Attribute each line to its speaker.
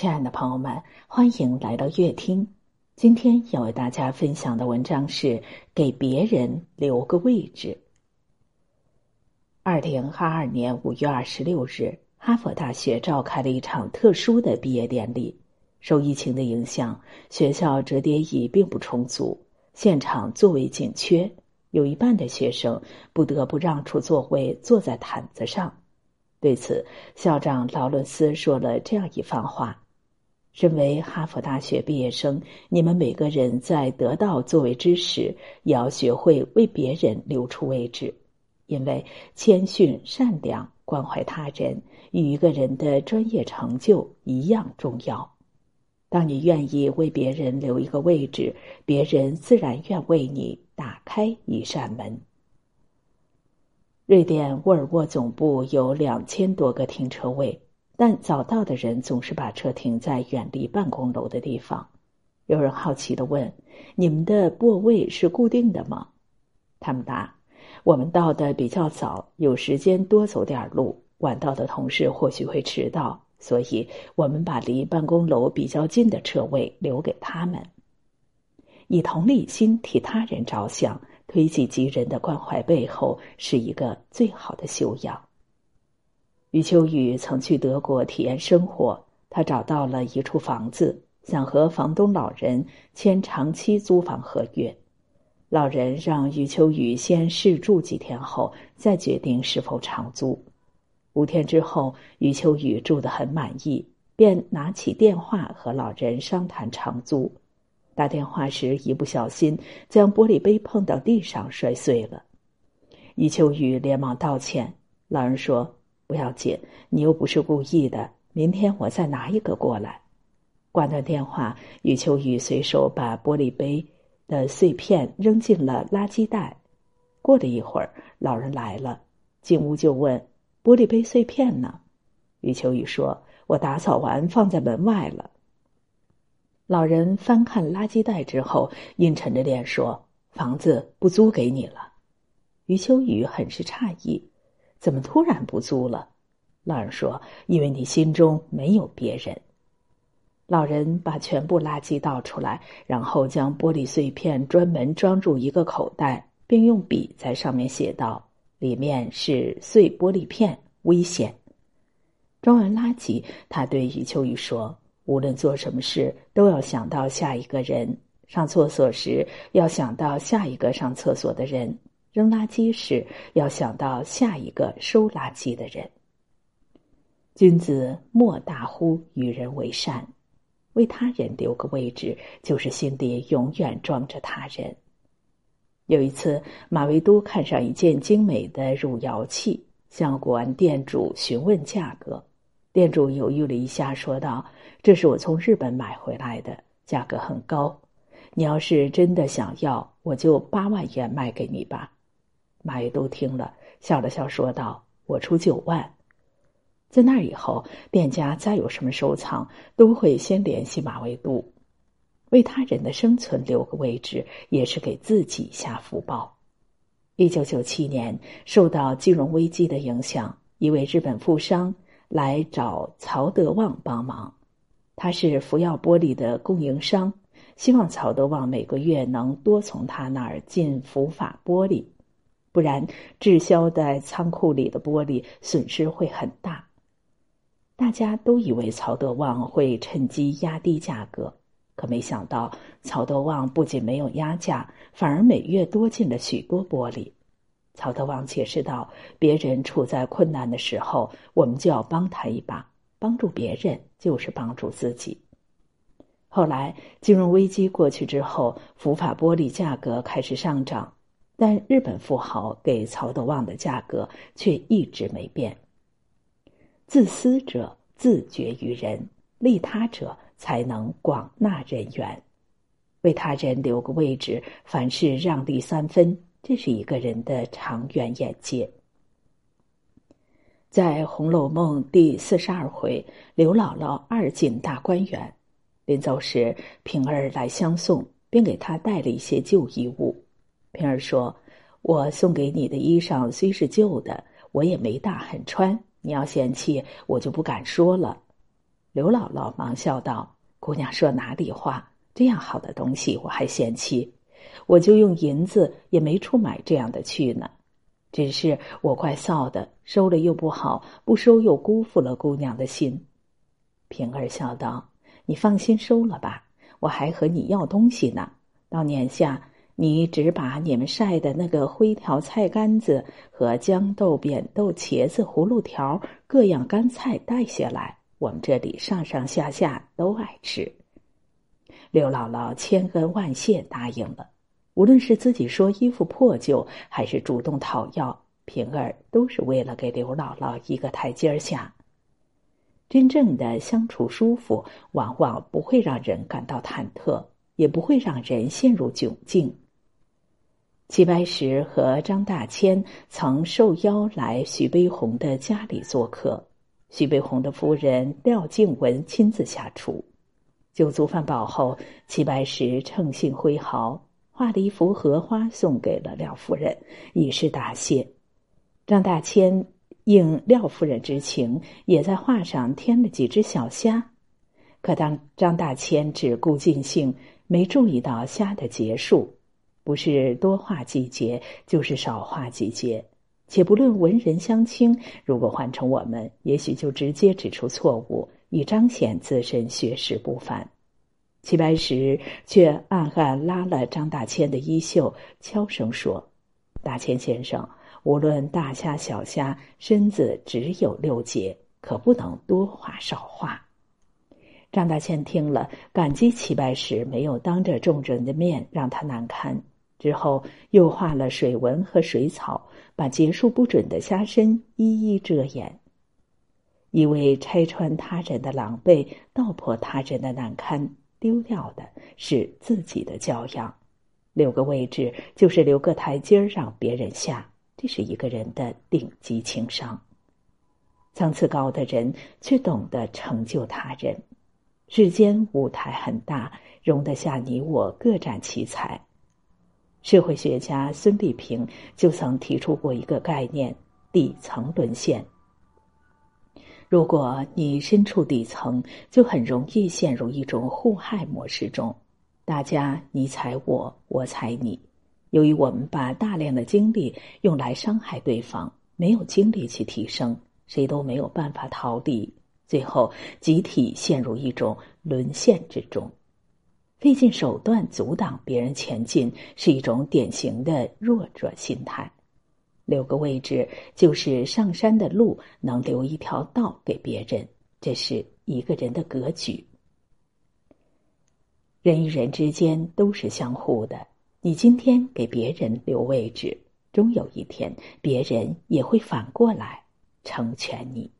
Speaker 1: 亲爱的朋友们，欢迎来到乐听。今天要为大家分享的文章是《给别人留个位置》。二零二二年五月二十六日，哈佛大学召开了一场特殊的毕业典礼。受疫情的影响，学校折叠椅并不充足，现场座位紧缺，有一半的学生不得不让出座位，坐在毯子上。对此，校长劳伦斯说了这样一番话：“身为哈佛大学毕业生，你们每个人在得到座位之时，也要学会为别人留出位置，因为谦逊、善良、关怀他人，与一个人的专业成就一样重要。当你愿意为别人留一个位置，别人自然愿为你打开一扇门。”瑞典沃尔沃总部有两千多个停车位，但早到的人总是把车停在远离办公楼的地方。有人好奇的问：“你们的泊位是固定的吗？”他们答：“我们到的比较早，有时间多走点路；晚到的同事或许会迟到，所以我们把离办公楼比较近的车位留给他们。以同理心替他人着想。”推己及人的关怀背后是一个最好的修养。余秋雨曾去德国体验生活，他找到了一处房子，想和房东老人签长期租房合约。老人让余秋雨先试住几天后，再决定是否长租。五天之后，余秋雨住得很满意，便拿起电话和老人商谈长租。打电话时一不小心将玻璃杯碰到地上摔碎了，余秋雨连忙道歉。老人说：“不要紧，你又不是故意的，明天我再拿一个过来。”挂断电话，余秋雨随手把玻璃杯的碎片扔进了垃圾袋。过了一会儿，老人来了，进屋就问：“玻璃杯碎片呢？”余秋雨说：“我打扫完放在门外了。”老人翻看垃圾袋之后，阴沉着脸说：“房子不租给你了。”余秋雨很是诧异：“怎么突然不租了？”老人说：“因为你心中没有别人。”老人把全部垃圾倒出来，然后将玻璃碎片专门装入一个口袋，并用笔在上面写道：“里面是碎玻璃片，危险。”装完垃圾，他对余秋雨说。无论做什么事，都要想到下一个人；上厕所时，要想到下一个上厕所的人；扔垃圾时，要想到下一个收垃圾的人。君子莫大乎与人为善，为他人留个位置，就是心里永远装着他人。有一次，马未都看上一件精美的汝窑器，向古玩店主询问价格。店主犹豫了一下，说道：“这是我从日本买回来的，价格很高。你要是真的想要，我就八万元卖给你吧。”马未都听了，笑了笑，说道：“我出九万。”在那以后，店家再有什么收藏，都会先联系马未都。为他人的生存留个位置，也是给自己下福报。一九九七年，受到金融危机的影响，一位日本富商。来找曹德旺帮忙，他是福耀玻璃的供应商，希望曹德旺每个月能多从他那儿进福法玻璃，不然滞销在仓库里的玻璃损失会很大。大家都以为曹德旺会趁机压低价格，可没想到曹德旺不仅没有压价，反而每月多进了许多玻璃。曹德旺解释道：“别人处在困难的时候，我们就要帮他一把。帮助别人就是帮助自己。”后来金融危机过去之后，福法玻璃价格开始上涨，但日本富豪给曹德旺的价格却一直没变。自私者自绝于人，利他者才能广纳人缘，为他人留个位置，凡事让利三分。这是一个人的长远眼界。在《红楼梦》第四十二回，刘姥姥二进大观园，临走时，平儿来相送，并给她带了一些旧衣物。平儿说：“我送给你的衣裳虽是旧的，我也没大很穿。你要嫌弃，我就不敢说了。”刘姥姥忙笑道：“姑娘说哪里话？这样好的东西我还嫌弃，我就用银子也没处买这样的去呢。只是我怪臊的，收了又不好，不收又辜负了姑娘的心。”平儿笑道：“你放心收了吧，我还和你要东西呢。到年下。”你只把你们晒的那个灰条菜干子和豇豆、扁豆、茄子、葫芦条各样干菜带下来，我们这里上上下下都爱吃。刘姥姥千恩万谢答应了。无论是自己说衣服破旧，还是主动讨要，平儿都是为了给刘姥姥一个台阶下。真正的相处舒服，往往不会让人感到忐忑，也不会让人陷入窘境。齐白石和张大千曾受邀来徐悲鸿的家里做客，徐悲鸿的夫人廖静文亲自下厨。酒足饭饱后，齐白石乘兴挥毫，画了一幅荷花送给了廖夫人，以示答谢。张大千应廖夫人之情，也在画上添了几只小虾。可当张大千只顾尽兴，没注意到虾的结束。不是多画几节，就是少画几节。且不论文人相轻，如果换成我们，也许就直接指出错误，以彰显自身学识不凡。齐白石却暗暗拉了张大千的衣袖，悄声说：“大千先生，无论大虾小虾，身子只有六节，可不能多画少画。”张大千听了，感激齐白石没有当着众人的面让他难堪。之后又画了水纹和水草，把结束不准的虾身一一遮掩。一味拆穿他人的狼狈，道破他人的难堪，丢掉的是自己的教养。留个位置就是留个台阶儿让别人下，这是一个人的顶级情商。层次高的人却懂得成就他人。世间舞台很大，容得下你我各展奇才。社会学家孙立平就曾提出过一个概念：底层沦陷。如果你身处底层，就很容易陷入一种互害模式中，大家你踩我，我踩你。由于我们把大量的精力用来伤害对方，没有精力去提升，谁都没有办法逃离，最后集体陷入一种沦陷之中。费尽手段阻挡别人前进，是一种典型的弱者心态。留个位置，就是上山的路能留一条道给别人，这是一个人的格局。人与人之间都是相互的，你今天给别人留位置，终有一天别人也会反过来成全你。